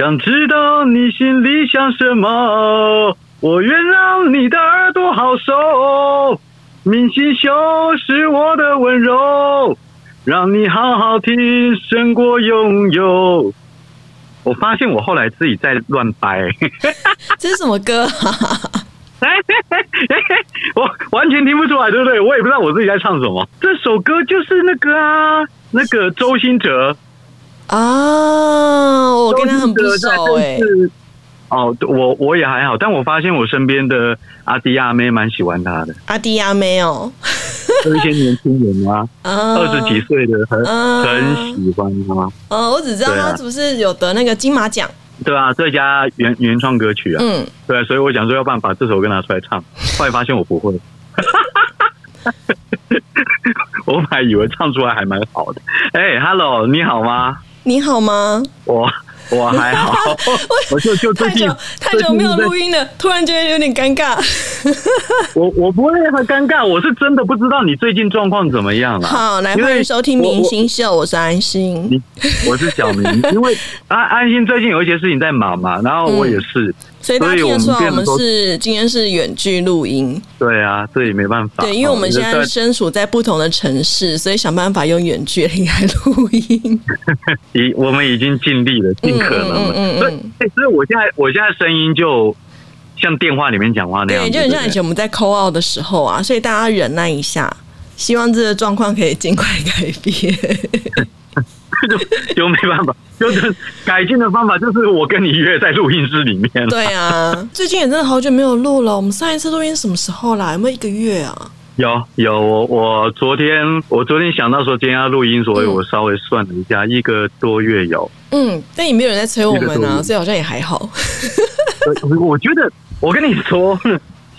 想知道你心里想什么，我愿让你的耳朵好受。明星秀是我的温柔，让你好好听胜过拥有。我发现我后来自己在乱掰，这是什么歌？我完全听不出来，对不对？我也不知道我自己在唱什么。这首歌就是那个啊，那个周兴哲啊，我跟他很不熟哎。哦，我我也还好，但我发现我身边的阿弟阿妹蛮喜欢他的。阿弟阿妹哦，有一些年轻人 啊，二十几岁的很很喜欢他。嗯，我只知道他是不是有得那个金马奖。对啊，最佳原原创歌曲啊。嗯，对，所以我想说，要不然把这首歌拿出来唱。后来发现我不会，我本来以为唱出来还蛮好的。哎，Hello，你好吗？你好吗？我。我还好，我就就太久太久没有录音了，突然觉得有点尴尬。我我不会很尴尬，我是真的不知道你最近状况怎么样了。好，来欢迎收听《明星秀》，我是安心，我是小明。因为安安心最近有一些事情在忙嘛，然后我也是。所以大家听得出来，我们是今天是远距录音。对啊，这也没办法。对，因为我们现在身处在不同的城市，所以想办法用远距离来录音。已，我们已经尽力了，尽可能。嗯嗯所以，所以我现在，我现在声音就像电话里面讲话那样，对就很像以前我们在 call out 的时候啊。所以大家忍耐一下，希望这个状况可以尽快改变。就就没办法，就是改进的方法就是我跟你约在录音室里面。对啊，最近也真的好久没有录了。我们上一次录音什么时候啦？有没有一个月啊？有有，我我昨天我昨天想到说今天要录音，所以我稍微算了一下，一个多月有。嗯，但也没有人在催我们啊，所以好像也还好。我觉得我跟你说。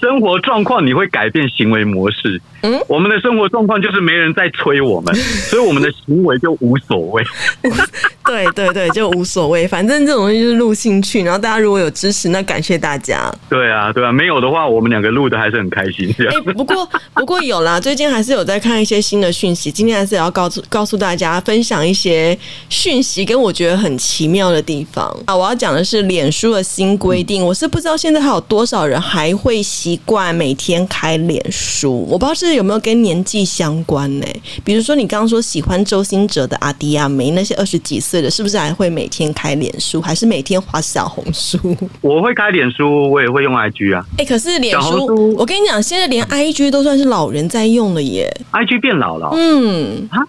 生活状况你会改变行为模式。嗯，我们的生活状况就是没人在催我们，所以我们的行为就无所谓。对对对，就无所谓，反正这种东西就是录兴趣。然后大家如果有支持，那感谢大家。对啊，对啊，没有的话，我们两个录的还是很开心。哎，不过不过有啦，最近还是有在看一些新的讯息。今天还是要告诉告诉大家，分享一些讯息，跟我觉得很奇妙的地方啊。我要讲的是脸书的新规定，我是不知道现在还有多少人还会习惯每天开脸书。我不知道是有没有跟年纪相关呢？比如说你刚刚说喜欢周星哲的阿迪亚梅，那些二十几岁。的，是不是还会每天开脸书，还是每天划小红书？我会开脸书，我也会用 IG 啊。哎，可是脸书，我跟你讲，现在连 IG 都算是老人在用了耶。IG 变老了，嗯，啊，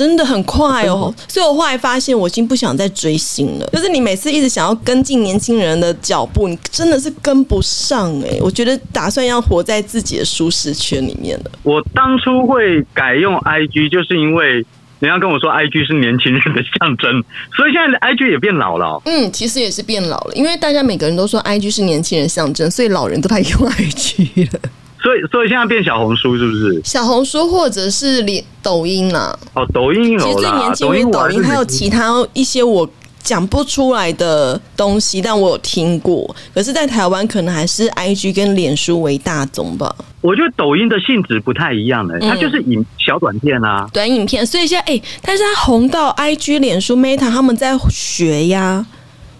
真的很快哦。所以我后来发现，我已经不想再追星了。就是你每次一直想要跟进年轻人的脚步，你真的是跟不上哎。我觉得打算要活在自己的舒适圈里面了。我当初会改用 IG，就是因为。人家跟我说，I G 是年轻人的象征，所以现在的 I G 也变老了。嗯，其实也是变老了，因为大家每个人都说 I G 是年轻人象征，所以老人都在用 I G 了。所以，所以现在变小红书是不是？小红书或者是连抖音啦。哦，抖音有啦。其实最年轻于抖音，还有其他一些我。讲不出来的东西，但我有听过。可是，在台湾可能还是 I G 跟脸书为大宗吧。我觉得抖音的性质不太一样的，它就是影小短片啊，短影片。所以现在，哎，但是它红到 I G、脸书、Meta 他们在学呀。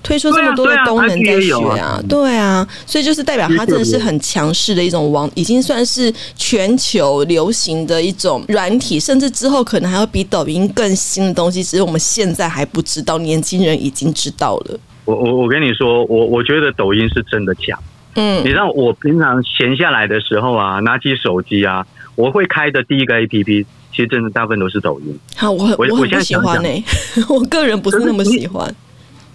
推出这么多的功能在学啊，对啊，所以就是代表它真的是很强势的一种网，已经算是全球流行的一种软体，甚至之后可能还会比抖音更新的东西，只是我们现在还不知道，年轻人已经知道了。我我我跟你说，我我觉得抖音是真的强。嗯，你让我平常闲下来的时候啊，拿起手机啊，我会开的第一个 A P P，其实真的大部分都是抖音。好，我我我不喜欢呢，我个人不是那么喜欢。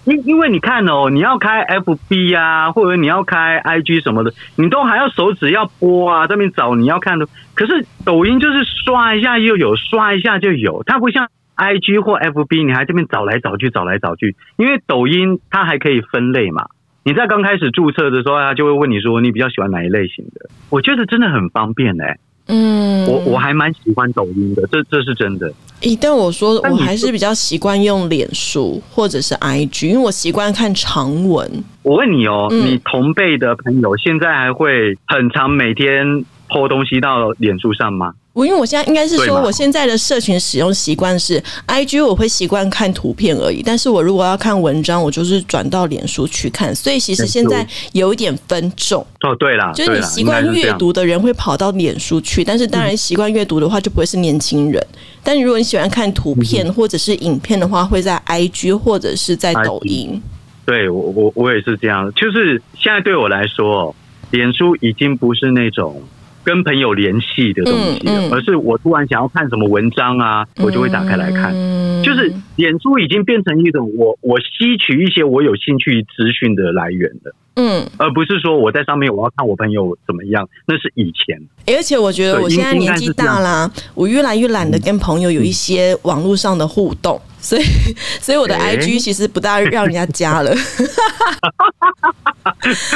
因因为你看哦，你要开 F B 呀，或者你要开 I G 什么的，你都还要手指要拨啊，这边找你要看的。可是抖音就是刷一下又有，刷一下就有，它不像 I G 或 F B，你还这边找来找去，找来找去。因为抖音它还可以分类嘛，你在刚开始注册的时候，它就会问你说你比较喜欢哪一类型的。我觉得真的很方便哎。嗯，我我还蛮喜欢抖音的，这这是真的。咦，但我说我还是比较习惯用脸书或者是 IG，因为我习惯看长文。我问你哦，你同辈的朋友现在还会很常每天抛东西到脸书上吗？我因为我现在应该是说，我现在的社群使用习惯是，IG 我会习惯看图片而已，但是我如果要看文章，我就是转到脸书去看，所以其实现在有一点分众，哦，对啦，就是你习惯阅，读的人会跑到脸书去，但是当然习惯阅读的话就不会是年轻人，但如果你喜欢看图嗯片或者是影片的话，会在 IG 或者是在抖音。对我我我也是这样，就是现在对我来说，脸书已经不是那种跟朋友联系的东西，嗯嗯。而是我突然想要看什么文章啊，我就会打开来看。嗯就是脸书已经变成一种我我吸取一些我有兴趣资讯的来源了，嗯，而不是说我在上面我要看我朋友怎么样，那是以前。而且我觉得我现在应年纪大啦，我越来越懒得跟朋友有一些网络上的互动，所以 所以我的 IG 其实不大让人家加了。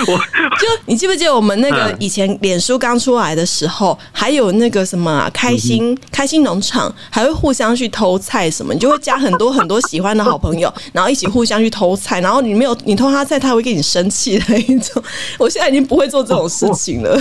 我 就你记不记得我们那个嗯以前脸书刚出来的时候，还有那个什么啊开心开心农场，还会互相去偷菜什么，你就会加很多很多喜欢的好朋友，然后一起互相去偷菜，然后你没有你偷他菜，他会跟你生气的一种。我现在已经不会做这种事情了，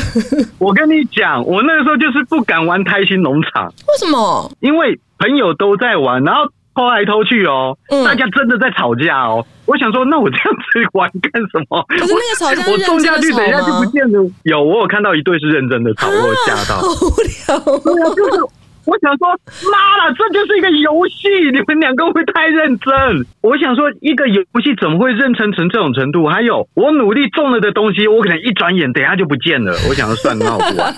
我跟你讲，我那个时候就是不敢玩开心农场，为什么？因为朋友都在玩，然后偷来偷去哦，嗯大家真的在吵架哦。我想说，那我这样子玩干什么？可是那个吵架是我种下去，等一下就不？见了。有，我有看到一对是认真的吵，我有吓到。好无聊。对啊，就是我想说，妈了，这就是一个游戏，你们两个会太认真？我想说，一个游戏怎么会认真成这种程度？还有，我努力种了的东西，我可能一转眼，等一下就不见了。我想说，算了，那我不玩。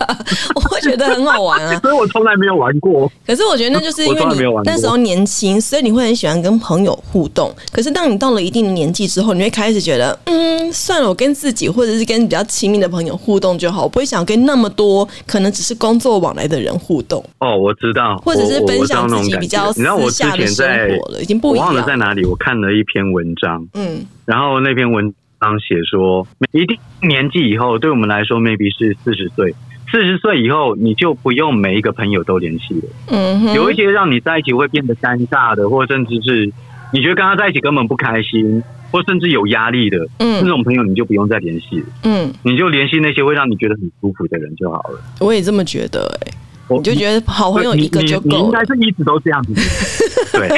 我会觉得很好玩啊。所以我从来没有玩过。可是我觉得那就是因为你那时候年轻，所以你会很喜欢跟朋友互动。可是当你到了一定的年纪之后，你会开始觉得，嗯，算了，我跟自己或者是跟比较亲密的朋友互动就好，我不会想跟那么多可能只是工作往来的人互动，哦，我知道，或者是我分享自己我知道那种感比较私觉你知道我之下的前生在活了，已经不一我忘了在。哪里，我看了一篇文章，嗯然后那篇文章写说，一定年纪以后，对我们来说，maybe 是四十岁。四十岁以后，你就不用每一个朋友都联系了。嗯，有一些让你在一起会变得尴尬的，或甚至是你觉得跟他在一起根本不开心，或甚至有压力的、嗯那嗯种朋友，你就不用再联系了。嗯，你就联系那些会让你觉得很舒服的人就好了。我也这么觉得、欸，我你就觉得好朋友一个就够应。该是一直都这样子，对，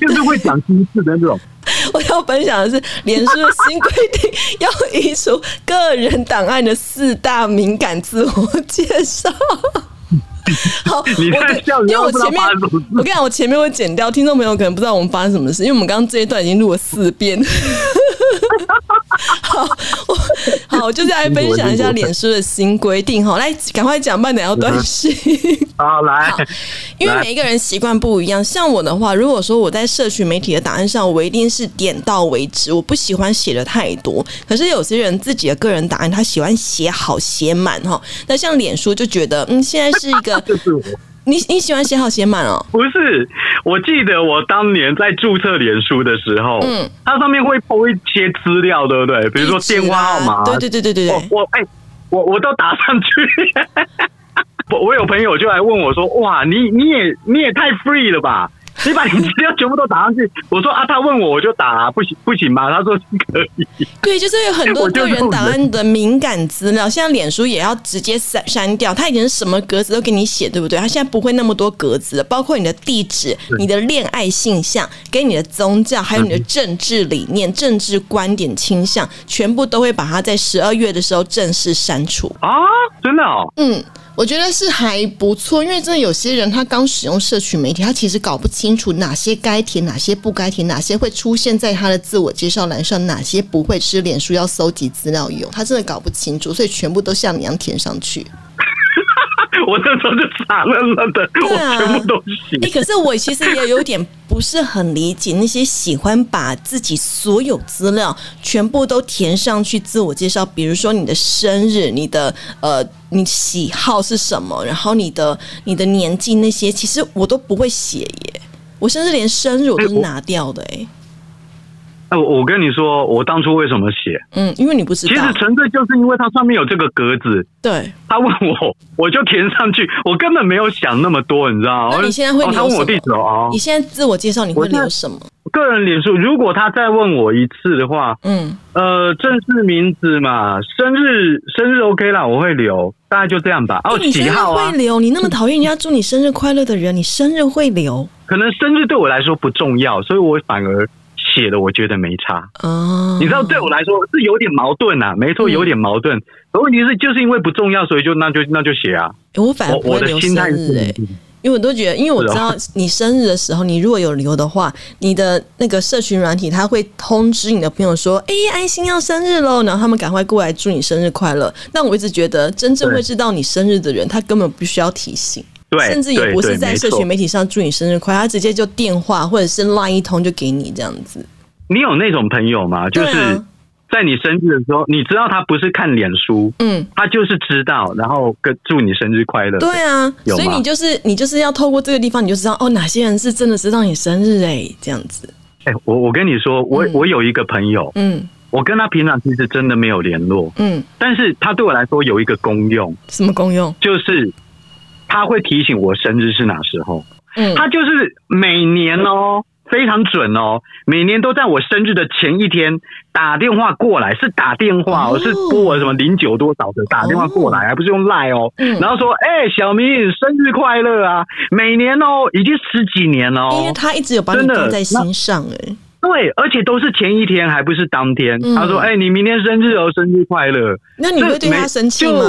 就就是会讲心事的那种。我要分享的是，脸书的新规定要移除个人档案的四大敏感自我介绍。好，你我因为我前面我跟你讲，我前面会剪掉，听众朋友可能不知道我们发生什么事，因为我们刚刚这一段已经录了四遍。好，我好，我就是来分享一下脸书的新规定哈，来赶快讲，不然等下要断讯。好来，因为每一个人习惯不一样，像我的话，如果说我在社群媒体的档案上，我一定是点到为止，我不喜欢写的太多。可是有些人自己的个人档案，他喜欢写好写满哈。那像脸书就觉得，嗯，现在是一个 就是我。你你喜欢写好写满哦，不是，我记得我当年在注册脸书的时候，嗯，它上面会铺一些资料，对不对？比如说电话号码，啊对对对对对对，我我哎、我我都打上去。我我有朋友就来问我说：“哇，你你也你也太 free 了吧？你把你资料全部都打上去。”我说：“啊，他问我我就打、啊，不行不行吗？”他说：“可以。对，就是有很多个人档案的敏感资料，现在脸书也要直接删删掉。他以前是什么格子都给你写，对不对？他现在不会那么多格子了，包括你的地址、你的恋爱性向、给你的宗教，还有你的政治理念、政治观点倾向，全部都会把它在十二月的时候正式删除。啊，真的哦，嗯，我觉得是还不错，因为真的有些人他刚使用社群媒体，他其实搞不清楚哪些该填，哪些不该填，哪些会出现在他的自我介绍栏上，哪些不会，是脸书要搜集资料用，他真的搞不清楚，所以全部都像你一样填上去。我那时候就傻愣愣的，对啊我全部都写哎、。可是我其实也有点不是很理解那些喜欢把自己所有资料全部都填上去自我介绍，比如说你的生日、你的呃你喜好是什么，然后你的你的年纪那些，其实我都不会写耶。我甚至连生日我都是拿掉的哎。哎，我我跟你说，我当初为什么写？嗯，因为你不知道。其实纯粹就是因为它上面有这个格子。对。他问我，我就填上去，我根本没有想那么多，你知道吗？那你现在会留他问我地址哦。你现在自我介绍，你会留什么？个人脸书。如果他再问我一次的话，嗯，呃，正式名字嘛，生日生日 OK 啦，我会留，大概就这样吧。哦，几号啊？会留？你那么讨厌人家祝你生日快乐的人，你生日会留？可能生日对我来说不重要，所以我反而。写的我觉得没差哦，你知道对我来说是有点矛盾啊，没错，有点矛盾。可问题是就是因为不重要，所以就那就那就写啊。我反而不会留生日哎，因为我都觉得，因为我知道你生日的时候，你如果有留的话，你的那个社群软体它会通知你的朋友说：“哎，安心要生日喽！”然后他们赶快过来祝你生日快乐。但我一直觉得，真正会知道你生日的人，他根本不需要提醒。对，甚至也不是在社群媒体上祝你生日快乐，他直接就电话或者是拉一通就给你这样子。你有那种朋友吗？就是在你生日的时候，你知道他不是看脸书，嗯，他就是知道，然后跟祝你生日快乐。对啊，所以你就是你就是要透过这个地方，你就知道哦，哪些人是真的知道你生日哎，这样子。哎，我我跟你说，我我有一个朋友，嗯，我跟他平常其实真的没有联络，嗯，但是他对我来说有一个功用，什么功用？就是他会提醒我生日是哪时候，嗯，他就是每年哦。非常准哦，每年都在我生日的前一天打电话过来，是打电话，我是拨我什么零九多少的打电话过来，还不是用赖哦，然后说，哎，小明生日快乐啊！每年哦，已经十几年了，因为他一直有把你放在心上，哎，对，而且都是前一天，还不是当天。他说，哎，你明天生日哦，生日快乐。那你会对他生气吗？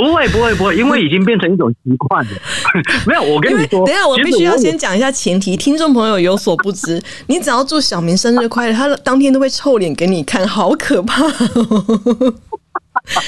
不会不会不会，因为已经变成一种习惯了。没有，我跟你说，等下我必须要先讲一下前提，听众朋友有所不知，你只要祝小明生日快乐，他当天都会臭脸给你看，好可怕。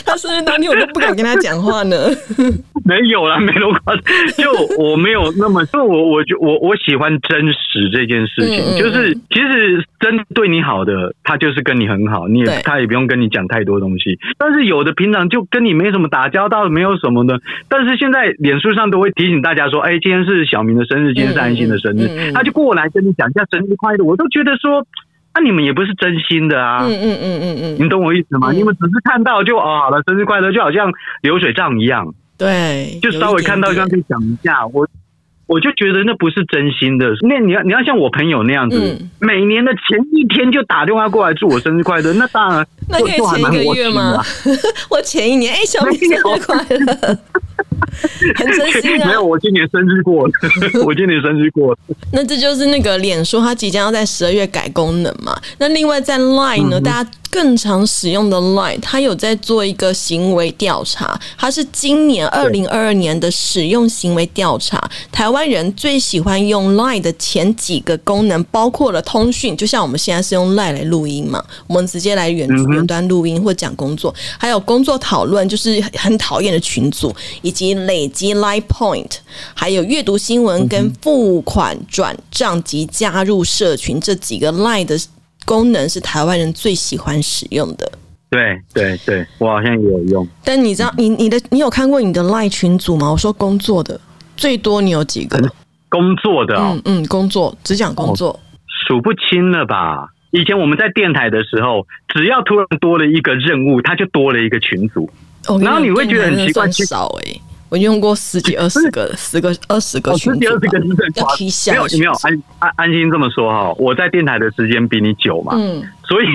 他生日当天我都不敢跟他讲话呢。没有啦，没那么夸张。就我没有那么，就我我就我我喜欢真实这件事情。就是其实真对你好的，他就是跟你很好，你也他也不用跟你讲太多东西。但是有的平常就跟你没什么打交道，没有什么的。但是现在脸书上都会提醒大家说：“哎，今天是小明的生日，今天是安心的生日。”他就过来跟你讲一下生日快乐，我都觉得说。那你们也不是真心的啊！嗯嗯嗯嗯嗯，你懂我意思吗？你们只是看到就哦好了，生日快乐，就好像流水账一样。对，就稍微看到这样去讲一下，我我就觉得那不是真心的。那你要你要像我朋友那样子，每年的前一天就打电话过来祝我生日快乐，那当然 那可以前一个月吗？我前一年哎，小明生日快乐。很真心啊！没有，我今年生日过了，我今年生日过了。那这就是那个脸书，它即将要在十二月改功能嘛？那另外在 Line 呢，大家。更常使用的 Line，它有在做一个行为调查，它是今年二零二二年的使用行为调查。台湾人最喜欢用 Line 的前几个功能，包括了通讯，就像我们现在是用 Line 来录音嘛，我们直接来远远端录音或讲工作，还有工作讨论，就是很讨厌的群组，以及累积 Line Point，还有阅读新闻跟付款转账及加入社群这几个 Line 的。功能是台湾人最喜欢使用的。对对对，我好像也有用。但你知道，你你的你有看过你的 Line 群组吗？我说工作的最多，你有几个？工作的，嗯嗯，工作只讲工作，数不清了吧？以前我们在电台的时候，只要突然多了一个任务，它就多了一个群组。然后你会觉得很奇怪，少哎。我用过十几二十个，十个二十个群组，要踢下。没有没有，安安安心这么说哈，我在电台的时间比你久嘛，嗯，所以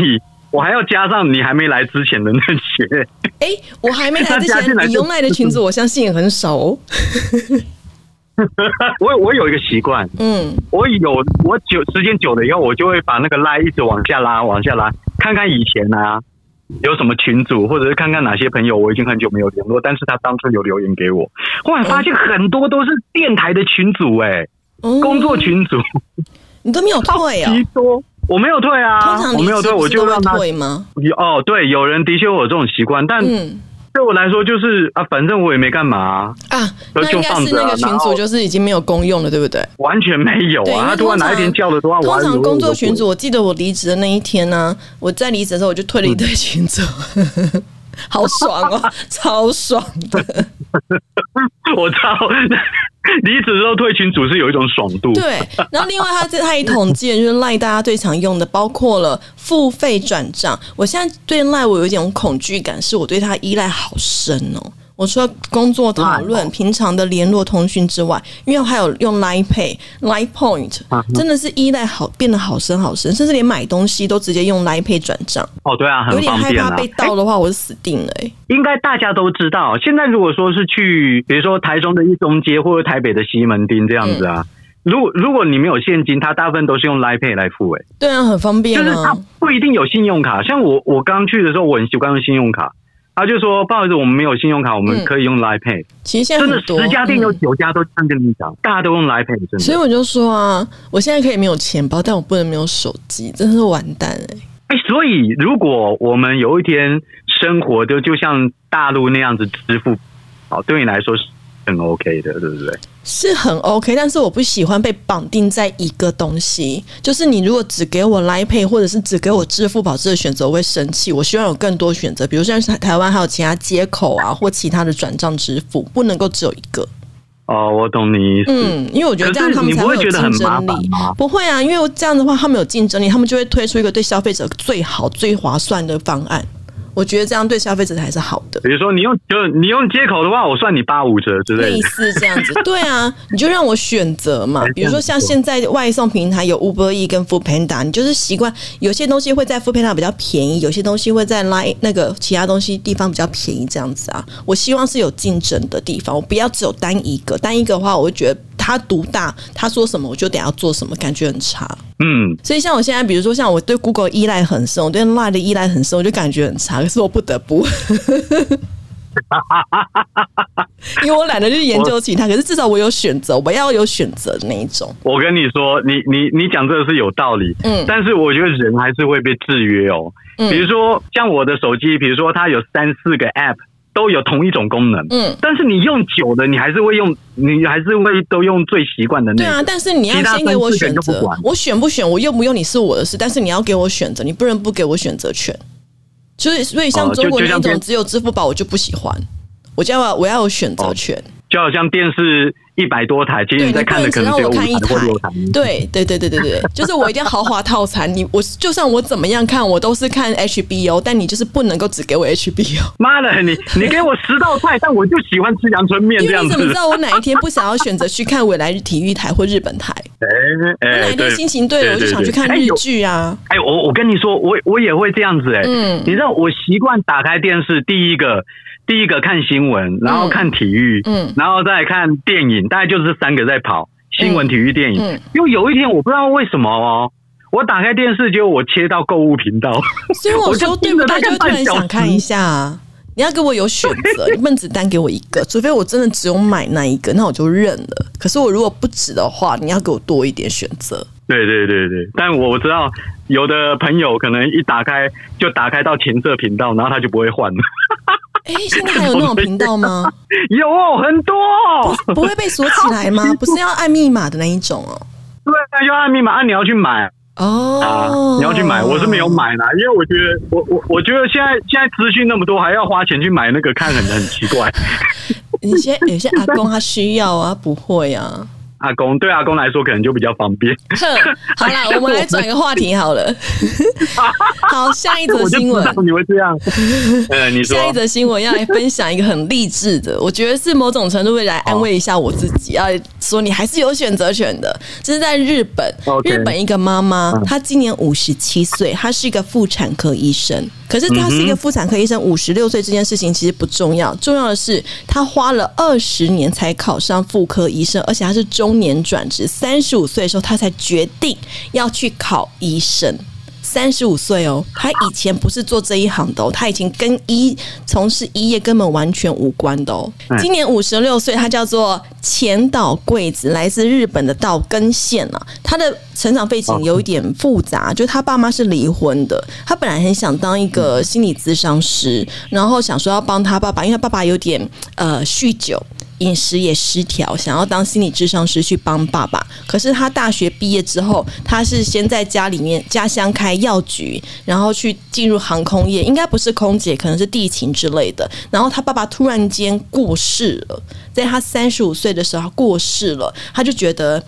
我还要加上你还没来之前的那些。哎，我还没来之前，你用赖的裙子，我相信也很少。我我有一个习惯，嗯，我有我久时间久了以后，我就会把那个拉一直往下拉，往下拉，看看以前啊。有什么群组，或者是看看哪些朋友我已经很久没有联络，但是他当初有留言给我，后来发现很多都是电台的群组，哎，工作群组，你都没有退啊？多，我没有退啊，我没有退，我就让他退吗？哦，对，有人的确有这种习惯，但。对我来说就是啊，反正我也没干嘛啊，那应该是那个群组就是已经没有公用了，对不对？完全没有啊！他突然哪一天叫的话，通常工作群组，我记得我离职的那一天呢，我在离职的时候我就退了一堆群组，好爽哦，超爽的！我操，离职之后退群组是有一种爽度。对，然后另外他这他也统计了，就是赖大家最常用的，包括了付费转账。我现在对赖我有一种恐惧感，是我对他依赖好深哦。我除了工作讨论、平常的联络通讯之外，因为我还有用 Line Pay、Line Point，真的是依赖好变得好深好深，甚至连买东西都直接用 Line Pay 转账。哦，对啊，有点害怕被盗的话，哎我就死定了哎。应该大家都知道，现在如果说是去，比如说台中的一中街或者台北的西门町这样子啊，如果如果你没有现金，它大部分都是用 Line Pay 来付、欸，对啊，很方便就是他啊。不一定有信用卡。像我我刚去的时候，我很习惯用信用卡，他就说不好意思，我们没有信用卡，我们嗯可以用 Line Pay。其实现在真的十家店有嗯九家都这样跟你讲，大家都用 Line Pay，真的。所以我就说啊，我现在可以没有钱包，但我不能没有手机，真是完蛋哎、哎，所以如果我们有一天生活就就像大陆那样子支付，哦，对你来说是很 OK 的，对不对？是很 OK，但是我不喜欢被绑定在一个东西。就是你如果只给我 Line Pay，或者是只给我支付宝这个选择，我会生气。我希望有更多选择，比如像台台湾还有其他接口啊，或其他的转账支付，不能够只有一个。哦，我懂你意思。嗯，因为我觉得这样他们才会有竞争力。不会啊，因为这样的话，他们有竞争力，他们就会推出一个对消费者最好、最划算的方案。我觉得这样对消费者才是好的。比如说你用就你用接口的话，我算你八五折之类类的。似这样子，对啊，你就让我选择嘛哎。比如说像现在外送平台有 Uber E 跟 Food Panda，你就是习惯有些东西会在 Food Panda 比较便宜，有些东西会在 Line 那个其他东西地方比较便宜，这样子啊。我希望是有竞争的地方，我不要只有单一个，单一个的话，我会觉得他独大，他说什么我就得要做什么，感觉很差。嗯，所以像我现在，比如说像我对 Google 依赖很深，我对 Line 的依赖很深，我就感觉很差。可是我不得不，因为我懒得去研究其他。可是至少我有选择，我要有选择的那一种。我跟你说，你你你讲这个是有道理，嗯但是我觉得人还是会被制约哦。嗯比如说像我的手机，比如说它有三四个 App 都有同一种功能，嗯，但是你用久了，你还是会用，你还是会都用最习惯的那个。对啊，但是你要先给我选择我选不选，我用不用你是我的事，但是你要给我选择，你不能不给我选择权。所以，所以像中国那种只有支付宝，我就不喜欢。我就要我要有选择权。就好像电视一百多台，其实你在看的可能只有五台你不能只让我看一或六台。对对对对对对，就是我一定要豪华套餐。你我就算我怎么样看，我都是看 HBO，但你就是不能够只给我 HBO，妈的，你你给我十道菜，但我就喜欢吃阳春面这样子。你怎么知道我哪一天不想要选择去看未来日体育台或日本台？哎我哪一天心情对了，我就想去看日剧啊。哎，我我跟你说，我我也会这样子哎、嗯你知道我习惯打开电视，第一个第一个看新闻，然后看体育，嗯然后再看电影，大概就是三个在跑，新闻、体育、电影。嗯因为有一天我不知道为什么哦，我打开电视，结果我切到购物频道，所以我 我就说对不对？就突然想看一下啊。你要给我有选择，你不能只单给我一个，除非我真的只有买那一个，那我就认了。可是我如果不止的话，你要给我多一点选择。对对对对，但我知道有的朋友可能一打开就打开到情色频道，然后他就不会换了。哎，现在还有那种频道吗？有哦，很多哦。不会被锁起来吗？不是要按密码的那一种哦。对，那就按密码，按你要去买啊哦，，你要去买，我是没有。买啦，因为我觉得我我我觉得现在现在资讯那么多，还要花钱去买那个，看很很奇怪。有些有些阿公他需要啊，不会啊。阿公对阿公来说可能就比较方便。哼，好啦，我们来转个话题好了。好，下一则新闻你会这样。呃，你说下一则新闻要来分享一个很励志的，我觉得是某种程度会来安慰一下我自己，要说你还是有选择权的。这是在日本日本一个妈妈嗯，她今年五十七岁，她是一个妇产科医生。可是她是一个妇产科医生，五十六岁这件事情其实不重要，重要的是她花了二十年才考上妇科医生，而且她是中年转职，三十五岁的时候他才决定要去考医生。三十五岁哦，他以前不是做这一行的哦，他已经跟医从事医业根本完全无关的哦。嗯今年五十六岁，他叫做前岛贵子，来自日本的道根县啊。他的成长背景有一点复杂，就是他爸妈是离婚的，他本来很想当一个心理咨商师，然后想说要帮他爸爸，因为他爸爸有点呃酗酒。饮食也失调，想要当心理智商师去帮爸爸。可是他大学毕业之后，他是先在家里面家乡开药局，然后去进入航空业，应该不是空姐，可能是地勤之类的。然后他爸爸突然间过世了，在他三十五岁的时候过世了，他就觉得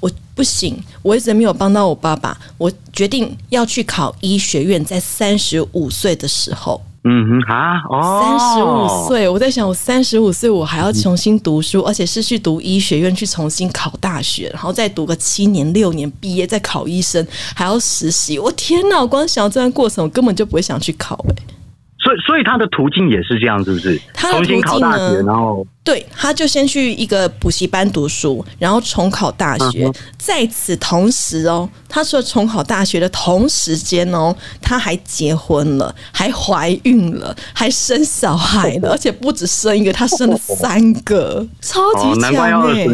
我不行，我一直没有帮到我爸爸，我决定要去考医学院，在三十五岁的时候。嗯哼啊哦，三十五岁，我在想，我三十五岁，我还要重新读书，而且是去读医学院，去重新考大学，然后再读个七年六年，毕业再考医生，还要实习。我天哪！我光想到这段过程，我根本就不会想去考哎。所以，所以他的途径也是这样，是不是？他的途径呢？然后，对，他就先去一个补习班读书，然后重考大学。在此同时哦，他除了重考大学的同时间哦，他还结婚了，还怀孕了，还生小孩了，而且不止生一个，他生了三个，超级强哎！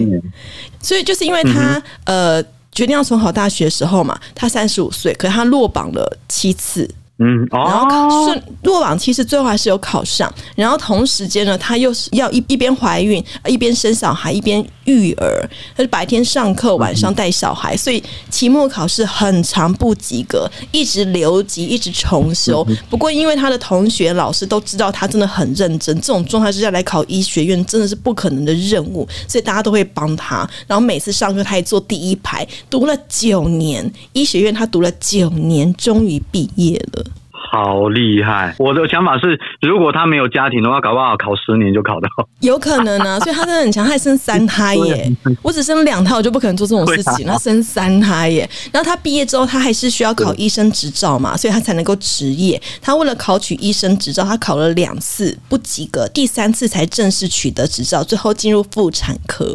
所以就是因为他呃决定要重考大学的时候嘛，他三十五岁，可是他落榜了七次。嗯，然后顺落榜，其实最后还是有考上。然后同时间呢，她又是要一一边怀孕，一边生小孩，一边育儿。她是白天上课，晚上带小孩，所以期末考试很长不及格，一直留级，一直重修。不过因为他的同学、老师都知道他真的很认真，这种状态之下来考医学院真的是不可能的任务，所以大家都会帮他。然后每次上课他也坐第一排，读了九年医学院，他读了九年，终于毕业了。好厉害！我的想法是，如果他没有家庭的话，搞不好考十年就考到。有可能啊，所以他真的很强，还生三胎耶！我只生两胎，我就不可能做这种事情。他生三胎耶！然后他毕业之后，他还是需要考医生执照嘛，所以他才能够执业。他为了考取医生执照，他考了两次不及格，第三次才正式取得执照，最后进入妇产科。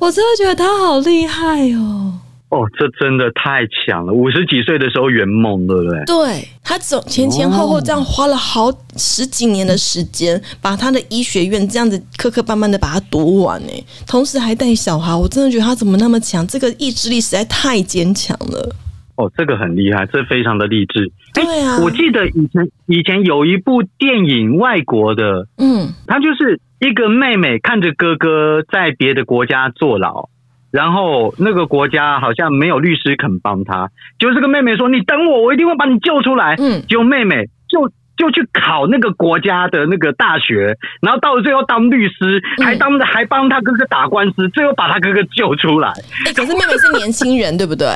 我真的觉得他好厉害哦！哦，这真的太强了！五十几岁的时候圆梦，对不对？对他总前前后后这样花了好十几年的时间，把他的医学院这样子磕磕绊绊的把它读完呢，同时还带小孩，我真的觉得他怎么那么强？这个意志力实在太坚强了。哦，这个很厉害，这非常的励志。对啊，我记得以前以前有一部电影，外国的，嗯，他就是一个妹妹看着哥哥在别的国家坐牢。然后那个国家好像没有律师肯帮他，就这个妹妹说：“你等我，我一定会把你救出来。”嗯，就妹妹就就去考那个国家的那个大学，然后到了最后当律师，还当还帮他哥哥打官司，最后把他哥哥救出来。哎，可是妹妹是年轻人，对不对？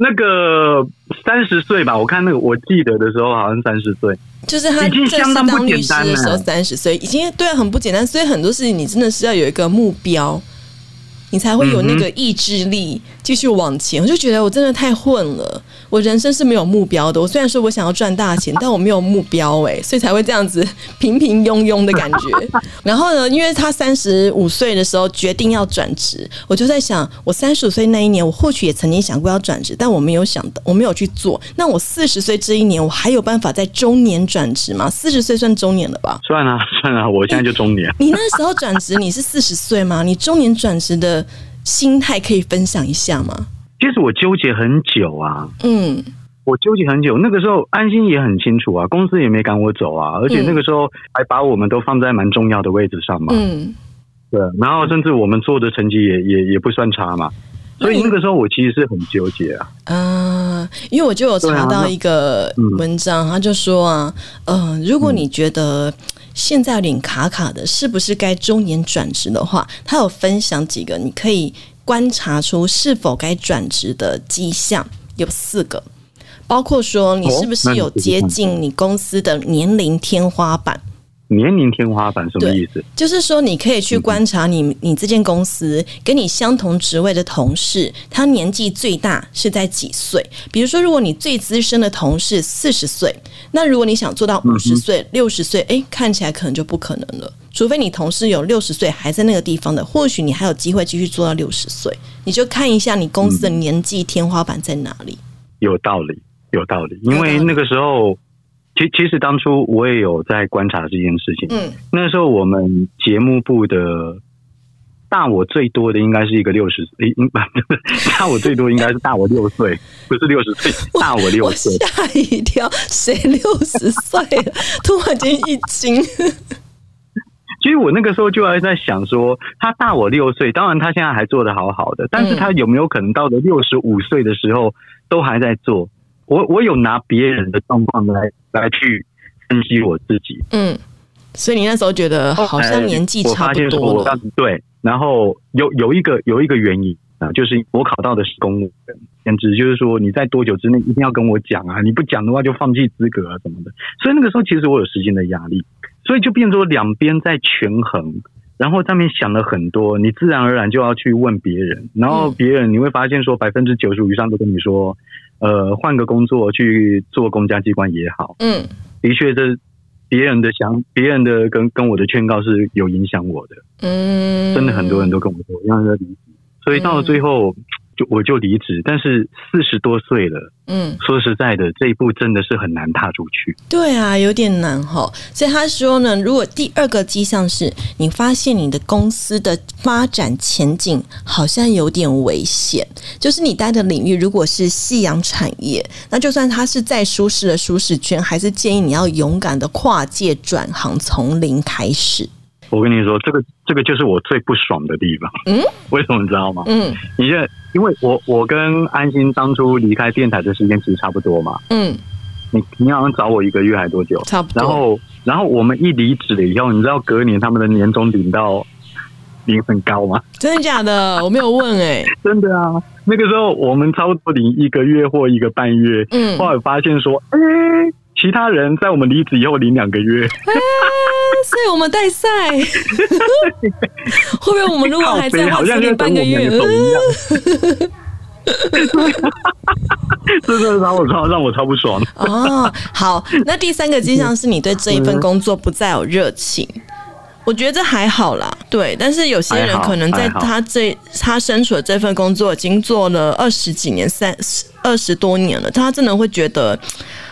那个三十岁吧，我看那个我记得的时候好像三十岁，就是他已经相当不简单的时候三十岁，已经对很不简单。所以很多事情你真的是要有一个目标。你才会有那个意志力继续往前。我就觉得我真的太混了，我人生是没有目标的。我虽然说我想要赚大钱，但我没有目标哎，所以才会这样子 平平庸庸的感觉。然后呢，因为他三十五岁的时候决定要转职，我就在想，我三十五岁那一年，我或许也曾经想过要转职，但我没有想到，我没有去做。那我四十岁这一年，我还有办法在中年转职吗？四十岁算中年了吧？算啊，算啊，我现在就中年。你那时候转职，你是四十岁吗？你中年转职的？心态可以分享一下吗？其实我纠结很久啊，嗯，我纠结很久。那个时候安心也很清楚啊，公司也没赶我走啊，而且那个时候还把我们都放在蛮重要的位置上嘛，嗯，对。然后甚至我们做的成绩也也也不算差嘛，所以那个时候我其实是很纠结啊。嗯，因为我就有查到一个文章，他就说啊，嗯，如果你觉得。现在有点卡卡的，是不是该中年转职的话？他有分享几个，你可以观察出是否该转职的迹象，有四个，包括说你是不是有接近你公司的年龄天花板。年龄天花板什么意思？就是说，你可以去观察你你这间公司跟你相同职位的同事，他年纪最大是在几岁？比如说，如果你最资深的同事四十岁，那如果你想做到五十岁、六十岁，哎，看起来可能就不可能了。除非你同事有六十岁还在那个地方的，或许你还有机会继续做到六十岁。你就看一下你公司的年纪天花板在哪里。有道理，有道理，因为那个时候。其其实当初我也有在观察这件事情。嗯，那时候我们节目部的大我最多的应该是一个六十，诶，大我最多应该是大我六岁，不是六十岁，大我六岁。吓一跳，谁六十岁了？突然间一惊。其其实我那个时候就还在想说，他大我六岁，当然他现在还做的好好的，但是他有没有可能到了六十五岁的时候都还在做？我我有拿别人的状况来来去分析我自己，嗯，所以你那时候觉得好像年纪差不多了，对，然后有有一个有一个原因啊，就是我考到的是公务员，简直就是说你在多久之内一定要跟我讲啊，你不讲的话就放弃资格啊什么的，所以那个时候其实我有时间的压力。所以就变作两边在权衡，然后上面想了很多，你自然而然就要去问别人，然后别人你会发现说百分之九十五以上都跟你说，呃，换个工作去做公家机关也好。嗯，的确，这别人的想，别人的跟跟我的劝告是有影响我的。嗯，真的很多人都跟我说，让他理解。所以到了最后。就我就离职，但是四十多岁了，嗯，说实在的，这一步真的是很难踏出去。对啊，有点难哈。所以他说呢，如果第二个迹象是你发现你的公司的发展前景好像有点危险，就是你待的领域如果是夕阳产业，那就算它是再舒适的舒适圈，还是建议你要勇敢的跨界转行，从零开始。我跟你说，这个这个就是我最不爽的地方。嗯，为什么你知道吗？嗯，你这因为我我跟安心当初离开电台的时间其实差不多嘛。嗯，你你好像找我一个月还多久？差不多。然后然后我们一离职了以后，你知道隔年他们的年终领到领很高吗？真的假的？我没有问哎。真的啊，那个时候我们差不多领一个月或一个半月。嗯，后来发现说，哎，其他人在我们离职以后领两个月。所以我们带赛，会不会我们如果还在，好像就半个月，真的让我超让我超不爽。哦，好，那第三个迹象是你对这一份工作不再有热情。我觉得这还好啦，对，但是有些人可能在他这他身处的这份工作已经做了二十几年、三十二十多年了，他真的会觉得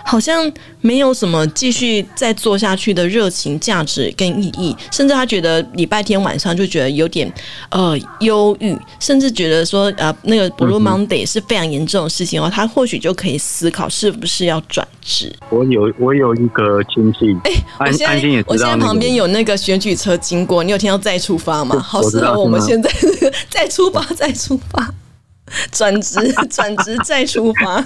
好像没有什么继续再做下去的热情、价值跟意义，甚至他觉得礼拜天晚上就觉得有点呃忧郁，甚至觉得说呃那个 Blue Monday 是非常严重的事情的话，他或许就可以思考是不是要转职。我有我有一个亲戚，哎，我现在我现在旁边有那个选举。车经过，你有听到再出发吗？好适合我们现在 再出发，再出发，转职，转职，再出发，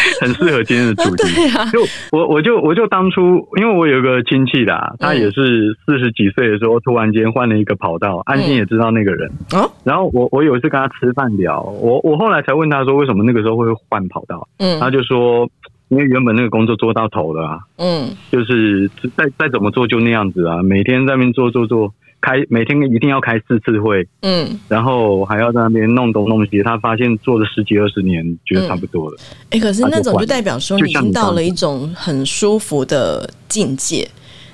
很适合今天的主题。对啊，就我，我就，我就当初，因为我有个亲戚啦，他也是四十几岁的时候，突然间换了一个跑道。安心也知道那个人啊。然后我，我有一次跟他吃饭聊，我，我后来才问他说，为什么那个时候会换跑道？嗯，他就说。因为原本那个工作做到头了啊，嗯，就是再再怎么做就那样子啊，每天在那边做做做，开每天一定要开四次会，嗯，然后还要在那边弄东弄西，他发现做了十几二十年，觉得差不多了。哎，可是那种就代表说你已经到了一种很舒服的境界，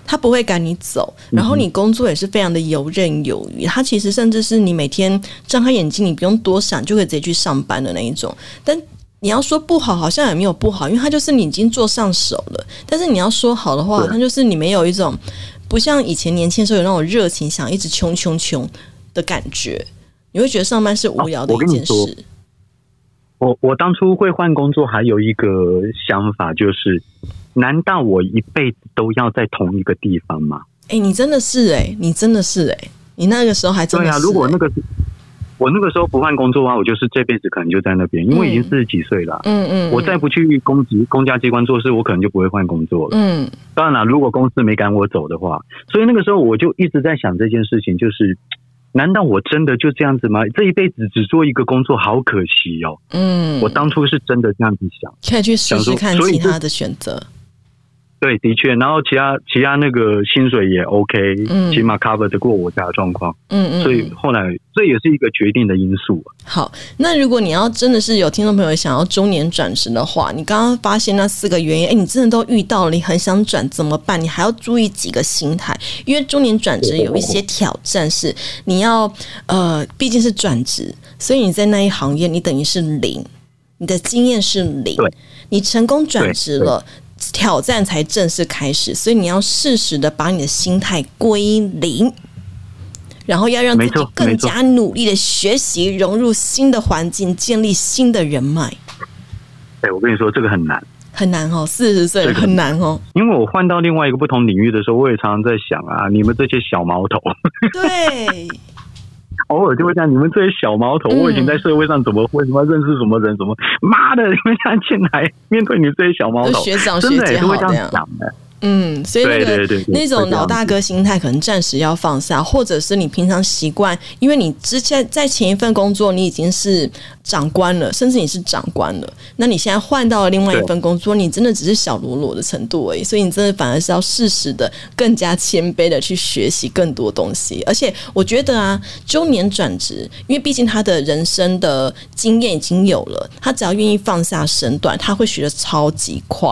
他不会赶你走，然后你工作也是非常的游刃有余，他其实甚至是你每天张开眼睛，你不用多想就可以直接去上班的那一种，但。你要说不好，好像也没有不好，因为它就是你已经做上手了。但是你要说好的话，那就是你没有一种不像以前年轻时候有那种热情，想一直穷穷穷的感觉。你会觉得上班是无聊的一件事。我我当初会换工作，还有一个想法就是：难道我一辈子都要在同一个地方吗？哎，你真的是哎，你真的是哎，你那个时候还真的是。如果那个。我那个时候不换工作的话，我就是这辈子可能就在那边，因为已经四十几岁了。嗯嗯，我再不去公职、公家机关做事，我可能就不会换工作了。嗯，当然了，如果公司没赶我走的话，所以那个时候我就一直在想这件事情，就是难道我真的就这样子吗？这一辈子只做一个工作，好可惜哦。嗯，我当初是真的这样子想，可以去试试看其他的选择。对，的确，然后其他其他那个薪水也 OK，嗯起码 cover 得过我家的状况，嗯嗯，所以后来这也是一个决定的因素。好，那如果你要真的是有听众朋友想要中年转职的话，你刚刚发现那四个原因，哎，你真的都遇到了，你很想转怎么办？你还要注意几个心态，因为中年转职有一些挑战，是你要呃，毕竟是转职，所以你在那一行业你等于是零，你的经验是零，你成功转职了。挑战才正式开始，所以你要适时的把你的心态归零，然后要让自己更加努力的学习，融入新的环境，建立新的人脉。哎，我跟你说，这个很难。很难哦，四十岁这个很难哦。因为我换到另外一个不同领域的时候，我也常常在想啊，你们这些小毛头，对，偶尔就会这样，你们这些小毛头，嗯我以前在社会上怎么为什么认识什么人，什么妈的，你们现在进来面对你这些小毛头，学长学真的也是会这。样想的。嗯，所以那个那种老大哥心态可能暂时要放下，或者是你平常习惯，因为你之前在前一份工作你已经是长官了，甚至你是长官了，那你现在换到了另外一份工作，你真的只是小喽啰的程度而已，所以你真的反而是要适时的、更加谦卑的去学习更多东西。而且我觉得啊，中年转职，因为毕竟他的人生的经验已经有了，他只要愿意放下身段，他会学的超级快。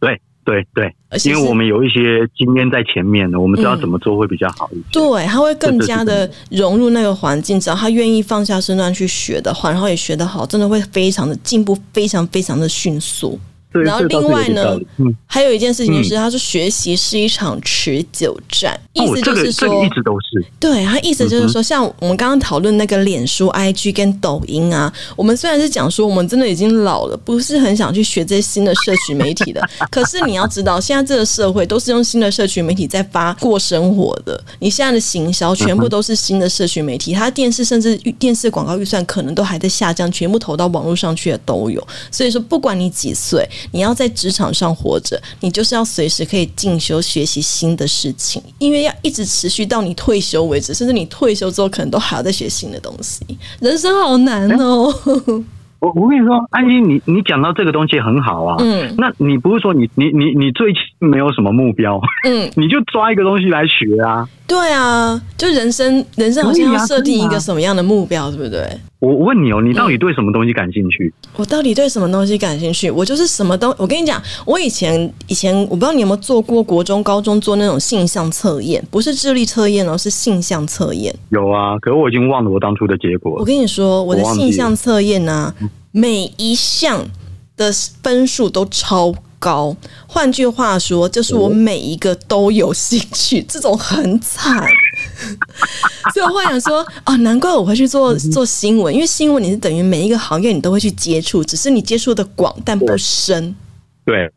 对对对而，且因为我们有一些经验在前面的，我们知道怎么做会比较好一些。对，他会更加的融入那个环境，只要他愿意放下身段去学的话，然后也学得好，真的会非常的进步，非常非常的迅速。对然后另外呢还有一件事情就是，他说学习是一场持久战，意哦思，就是说，个一直都是，对他意思就是说，像我们刚刚讨论那个脸书、IG 跟抖音啊，我们虽然是讲说我们真的已经老了，不是很想去学这些新的社群媒体的，可是你要知道，现在这个社会都是用新的社群媒体在发过生活的。你现在的行销全部都是新的社群媒体，它电视甚至电视广告预算可能都还在下降，全部投到网络上去的都有。所以说，不管你几岁，你要在职场上活着，你就是要随时可以进修学习新的事情，因为要一直持续到你退休为止，甚至你退休之后可能都还要再学新的东西。人生好难哦。我我跟你说，安心，你你讲到这个东西很好啊。嗯那你不是说你你你你最近没有什么目标，嗯，你就抓一个东西来学啊？对啊，就人生人生好像要设定一个什么样的目标，对不对？我我问你哦，你到底对什么东西感兴趣？我到底对什么东西感兴趣？我就是什么都，我跟你讲，我以前以前我不知道你有没有做过国中、高中做那种性向测验，不是智力测验哦，是性向测验。有啊，可是我已经忘了我当初的结果我。跟你说，我的性向测验呢、每一项的分数都超高。换句话说，就是我每一个都有兴趣，这种很惨。所以我会想说，哦，难怪我会去做做新闻，因为新闻你是等于每一个行业你都会去接触，只是你接触的广但不深。对，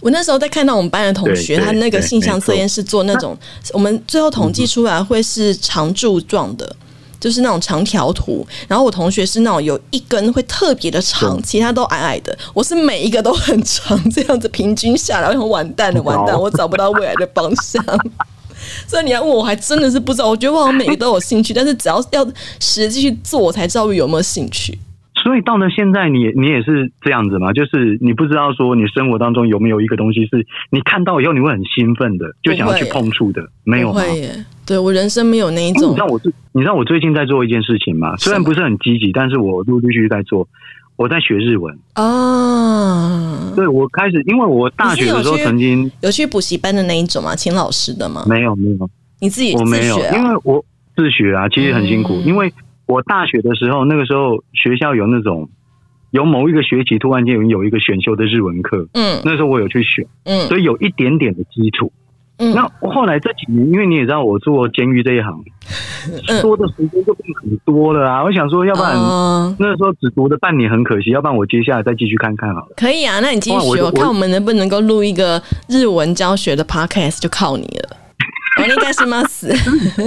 我那时候在看到我们班的同学，他那个性向测验是做那种，我们最后统计出来会是常柱状的。就是那种长条图，然后我同学是那种有一根会特别的长，其他都矮矮的。我是每一个都很长，这样子平均下来，我想完蛋了，完蛋，我找不到未来的方向。所以你要问我，还真的是不知道。我觉得我好像每个都有兴趣，但是只要要实际去做，我才知道我有没有兴趣。所以到了现在你，也你也是这样子嘛？就是你不知道说你生活当中有没有一个东西是你看到以后你会很兴奋的，就想要去碰触的，没有吗？对我人生没有那一种你种知道我最你知道我最近在做一件事情吗？虽然不是很积极，但是我陆陆续续在做。我在学日文，啊。对我开始，因为我大学的时候曾经有去补习班的那一种吗？请老师的吗？没有没有，你自己我没有？因为我自学啊，其实很辛苦。嗯因为我大学的时候，那个时候学校有那种有某一个学期突然间有有一个选修的日文课，嗯那时候我有去选，嗯所以有一点点的基础。嗯，那后来这几年，因为你也知道我做监狱这一行，嗯说的时间就变很多了啊。我想说，要不然哦那时候只读了半年很可惜，要不然我接下来再继续看看好了。可以啊，那你继续学，我看我们能不能够录一个日文教学的 podcast，就靠你了。我应该是吗？死，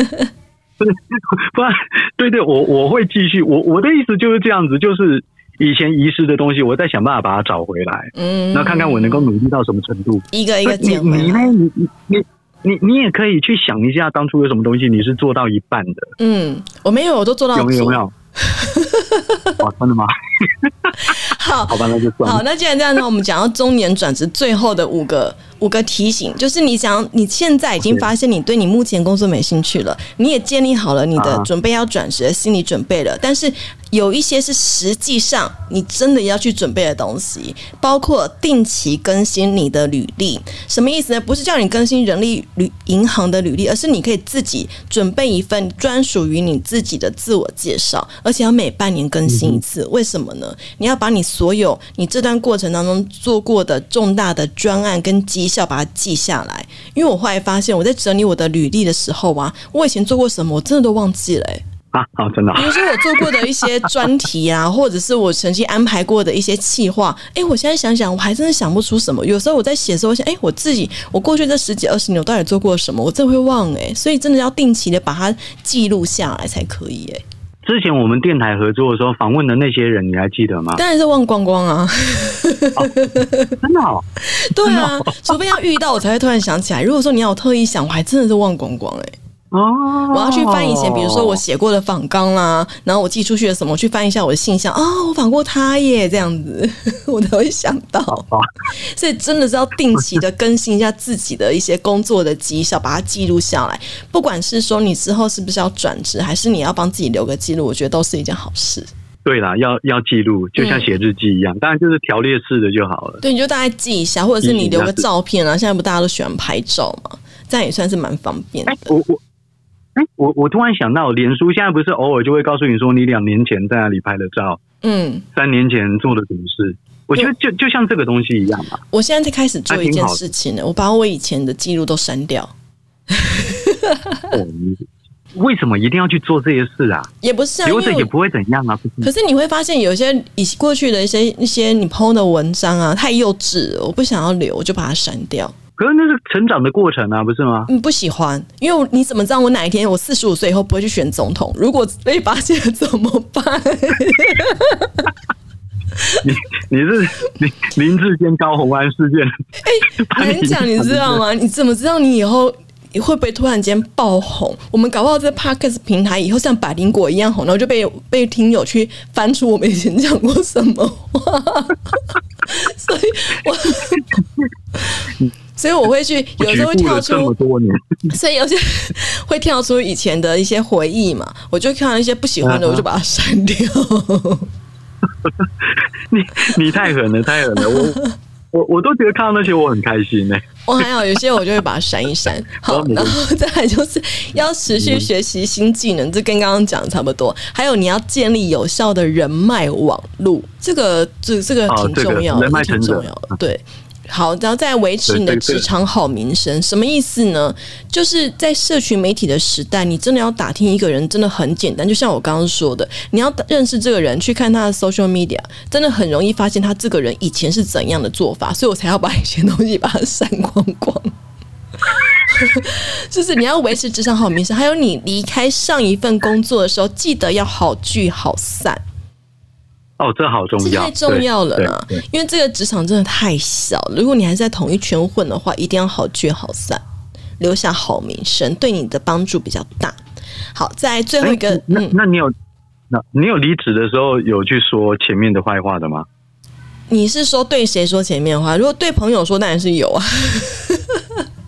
不然，对对，我我会继续。我我的意思就是这样子，就是以前遗失的东西，我再想办法把它找回来，嗯，那看看我能够努力到什么程度。一个一个你捡回你？你你你你你也可以去想一下，当初有什么东西你是做到一半的，嗯，我没有，我都做到足有没有有没有？哇，真的吗？好，好吧，那就算好，那既然这样呢，我们讲到中年转职最后的五个五个提醒，就是你想你现在已经发现你对你目前工作没兴趣了，你也建立好了你的啊准备要转职的心理准备了，但是有一些是实际上你真的要去准备的东西，包括定期更新你的履历。什么意思呢？不是叫你更新人力旅银行的履历，而是你可以自己准备一份专属于你自己的自我介绍，而且要每半年更新一次。为什么呢？你要把你所有你这段过程当中做过的重大的专案跟绩效把它记下来。因为我后来发现，我在整理我的履历的时候啊，我以前做过什么，我真的都忘记了、欸啊，好，真的比。如说我做过的一些专题啊，或者是我曾经安排过的一些计划，哎，我现在想想，我还真的想不出什么。有时候我在写的时候，我想，哎，我自己我过去这十几二十年，我到底做过什么？我真的会忘哎，所以真的要定期的把它记录下来才可以哎。之前我们电台合作的时候，访问的那些人，你还记得吗？当然是忘光光啊，真的哦，对啊，除非要遇到我才会突然想起来。如果说你要我特意想，我还真的是忘光光哎。哦，我要去翻以前，比如说我写过的访纲啦，然后我寄出去的什么，我去翻一下我的信箱啊，我访过他耶，这样子 我才会想到。所以真的是要定期的更新一下自己的一些工作的绩效，把它记录下来。不管是说你之后是不是要转职，还是你要帮自己留个记录，我觉得都是一件好事。对啦，要要记录，就像写日记一样，当然就是条列式的就好了。对，你就大概记一下，或者是你留个照片啊。现在不大家都喜欢拍照嘛，这样也算是蛮方便的。我我。哎，我我突然想到，脸书现在不是偶尔就会告诉你说你两年前在哪里拍的照，嗯，三年前做了什么事？我觉得就就像这个东西一样嘛。我现在在开始做一件事情呢，我把我以前的记录都删掉。哦，为什么一定要去做这些事啊？也不是，留着也不会怎样啊。可是你会发现，有些以过去的一些一些你 PO 的文章啊，太幼稚，我不想要留，我就把它删掉。可是那是成长的过程啊，不是吗？嗯，不喜欢，因为你怎么知道我哪一天我四十五岁以后不会去选总统？如果被发现了怎么办？你你是林林志坚高红安事件？哎，难讲，你知道吗？你怎么知道你以后会不会突然间爆红？我们搞不好在 Parkes 平台以后像百灵果一样红，然后就被被听友去翻出我们以前讲过什么话，所以我。所以我会去，有时候会跳出，所以有些 会跳出以前的一些回忆嘛，我就看到一些不喜欢的，我就把它删掉。你你太狠了，太狠了！我我我都觉得看到那些我很开心呢。我还好，有些我就会把它删一删。好，然后再来就是要持续学习新技能，这跟刚刚讲的差不多。还有你要建立有效的人脉网路，这个这这个挺重要，的，挺重要的，对。好，然后再维持你的职场好名声，什么意思呢？就是在社群媒体的时代，你真的要打听一个人，真的很简单。就像我刚刚说的，你要认识这个人，去看他的 social media，真的很容易发现他这个人以前是怎样的做法，所以我才要把以前东西把它删光光。就是你要维持职场好名声，还有你离开上一份工作的时候，记得要好聚好散。哦，这好重要，这太重要了呢。因为这个职场真的太小，如果你还在同一圈混的话，一定要好聚好散，留下好名声，对你的帮助比较大。好，在最后一个，那那你有，那你有离职的时候有去说前面的坏话的吗？你是说对谁说前面的话？如果对朋友说，当然是有啊。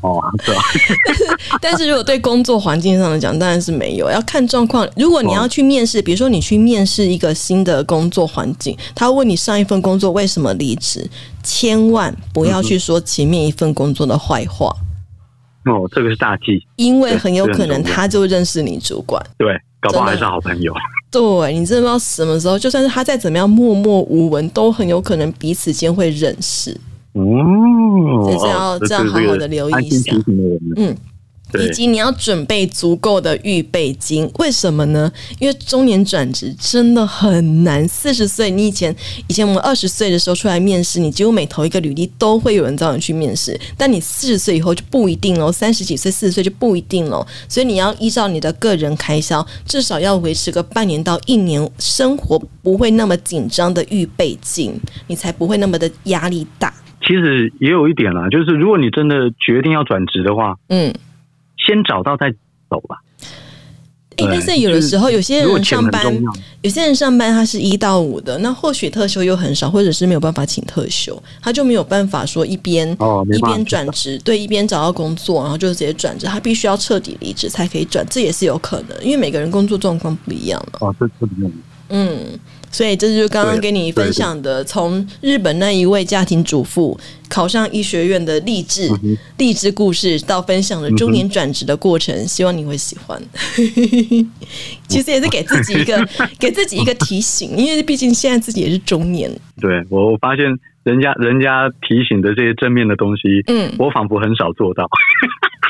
哦，对啊。但是如果对工作环境上来讲，当然是没有，要看状况。如果你要去面试，比如说你去面试一个新的工作环境，他问你上一份工作为什么离职，千万不要去说前面一份工作的坏话。哦，这个是大忌，因为很有可能他就认识你主管，对，搞不好还是好朋友。对你真的不知道什么时候，就算是他再怎么样默默无闻，都很有可能彼此间会认识。哦，所以要这样好好的留意一下，嗯，以及你要准备足够的预备金。为什么呢？因为中年转职真的很难。四十岁，你以前以前我们二十岁的时候出来面试，你几乎每投一个履历都会有人找你去面试。但你四十岁以后就不一定喽，三十几岁、四十岁就不一定喽。所以你要依照你的个人开销，至少要维持个半年到一年，生活不会那么紧张的预备金，你才不会那么的压力大。其实也有一点啦，就是如果你真的决定要转职的话，嗯，先找到再走吧。哎，但是有的时候有些人上班，有些人上班他是一到五的，那或许特休又很少，或者是没有办法请特休，他就没有办法说一边哦一边转职，对，一边找到工作，然后就直接转职，他必须要彻底离职才可以转，这也是有可能，因为每个人工作状况不一样嘛。哦，这这。嗯。所以这就是刚刚跟你分享的，从日本那一位家庭主妇考上医学院的励志励志故事，到分享的中年转职的过程，希望你会喜欢。其实也是给自己一个 给自己一个提醒，因为毕竟现在自己也是中年。对我发现人家人家提醒的这些正面的东西，嗯，我仿佛很少做到。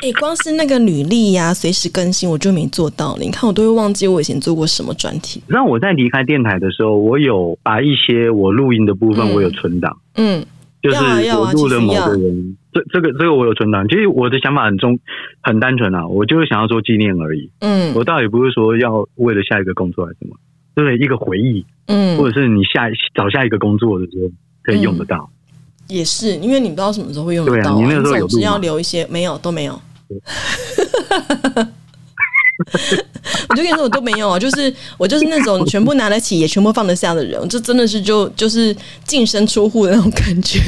哎、光是那个履历呀、随时更新，我就没做到。你看，我都会忘记我以前做过什么专题。那我在离开电台的时候，我有把一些我录音的部分嗯我有存档，嗯就是我录了某个人，这这个这个我有存档。其实我的想法很中很单纯啊，我就是想要做纪念而已。嗯我倒也不是说要为了下一个工作还是什么，就是？一个回忆，嗯，或者是你下找下一个工作的时候可以用得到。也是，因为你不知道什么时候会用得到、啊你总是要留一些，没有都没有。我就跟你说，我都没有啊，就是我就是那种全部拿得起也全部放得下的人，就真的是就就是净身出户的那种感觉。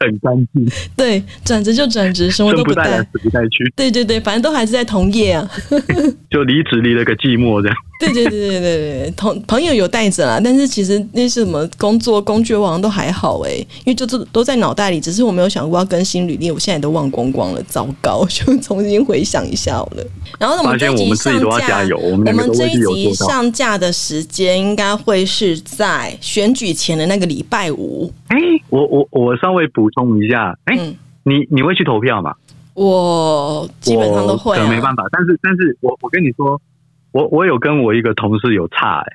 很干净，对，转职就转职，什么都不带不带去，对对对，反正都还是在同业啊。就离职离了个寂寞这样。对对对对对对，同朋友有带着啦，但是其实那些什么工作工具网都还好哎，因为就都都在脑袋里，只是我没有想过要更新履历，我现在都忘光光了，糟糕，就重新回想一下好了。然后，我发们这一集现我们自己上架都要加，油，我们这一集。上架的时间应该会是在选举前的那个礼拜五。哎，我我我稍微补充一下，哎，嗯，你你会去投票吗？我基本上都会、没办法，但是但是我我跟你说，我我有跟我一个同事有差哎、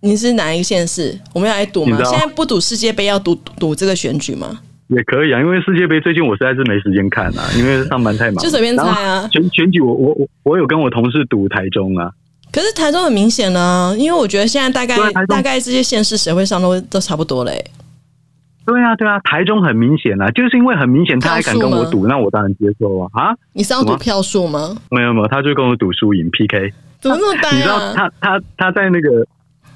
你是哪一个县市？我们要来赌吗？现在不赌世界杯，要赌赌这个选举吗？也可以啊，因为世界杯最近我实在是没时间看啊，因为上班太忙，就随便猜啊。选选举我我我我有跟我同事赌台中啊，可是台中很明显呢、因为我觉得现在大概大概这些县市谁会上都都差不多嘞、对啊对啊，台中很明显啊，就是因为很明显他还敢跟我赌，那我当然接受啊。啊，你是要赌票数吗？没有没有，他就跟我赌输赢 PK，怎么那么你知道？他他他在那个。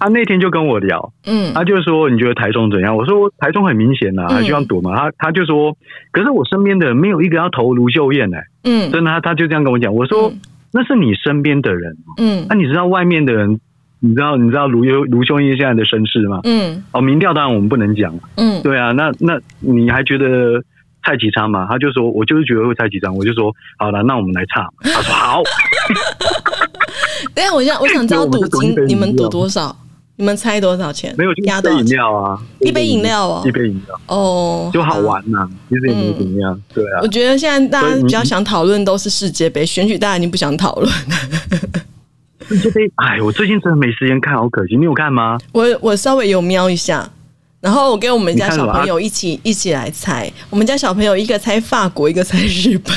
他那天就跟我聊，嗯他就说你觉得台中怎样？我说台中很明显啊，嗯还需要赌吗？他他就说，可是我身边的人没有一个要投卢秀燕哎、嗯真的他他就这样跟我讲。我说、嗯那是你身边的人，嗯那、你知道外面的人，你知道你知道卢优卢秀燕现在的身世吗？嗯哦，民调当然我们不能讲，嗯，对啊，那那你还觉得蔡启昌嘛？他就说我就是觉得会蔡启昌，我就说好了，那我们来唱。他说好，等一下我想我想 知道赌金你们赌多少？你们猜多少钱？没有就压多少钱？一杯饮料啊，一杯饮料哦一杯饮料哦，就好。玩呐、其实也没怎么样，对啊我。觉得现在大家比较想讨论都是世界杯选举，大家已经不想讨论。世界杯，哎，我最近真的没时间看，好可惜。你有看吗？我我稍微有瞄一下，然后我跟我们家小朋友一起一起来猜。我们家小朋友一个猜法国，一个猜日本。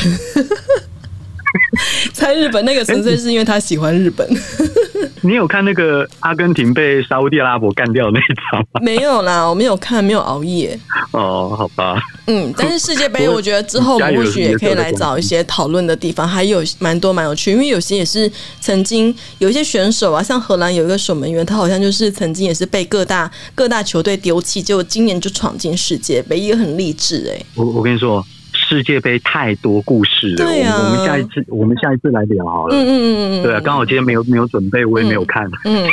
猜日本那个纯粹是因为他喜欢日本，你有看那个阿根廷被沙烏地阿拉伯干掉那一场吗？没有啦，我没有看，没有熬夜。哦，好吧，嗯，但是世界杯，我觉得之后 我们或许也可以来找一些讨论的地方，还有蛮多蛮有趣，因为有些也是曾经有一些选手啊，像荷兰有一个守门员，他好像就是曾经也是被各大各大球队丢弃，结果今年就闯进世界杯，也很励志哎、我我跟你说，世界杯太多故事了。对啊我们下一次我们下一次来聊好了。嗯嗯嗯嗯，对啊，刚好今天没有没有准备，我也没有看。嗯，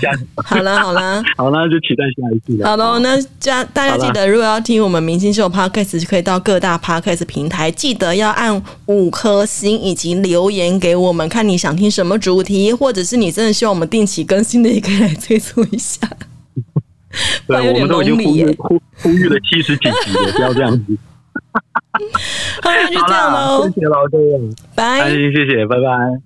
下好了好了。好，了 就期待下一次了。好的，那家大家记得，如果要听我们明星秀 podcast，就可以到各大 podcast 平台，记得要按五颗星以及留言给我们，看你想听什么主题，或者是你真的希望我们定期更新的，也可以来催促一下。对，我们都已经呼吁呼呼吁了七十几集了，不要这样子。好，那就好这样啦，喽谢，谢老弟，拜。谢谢，拜拜。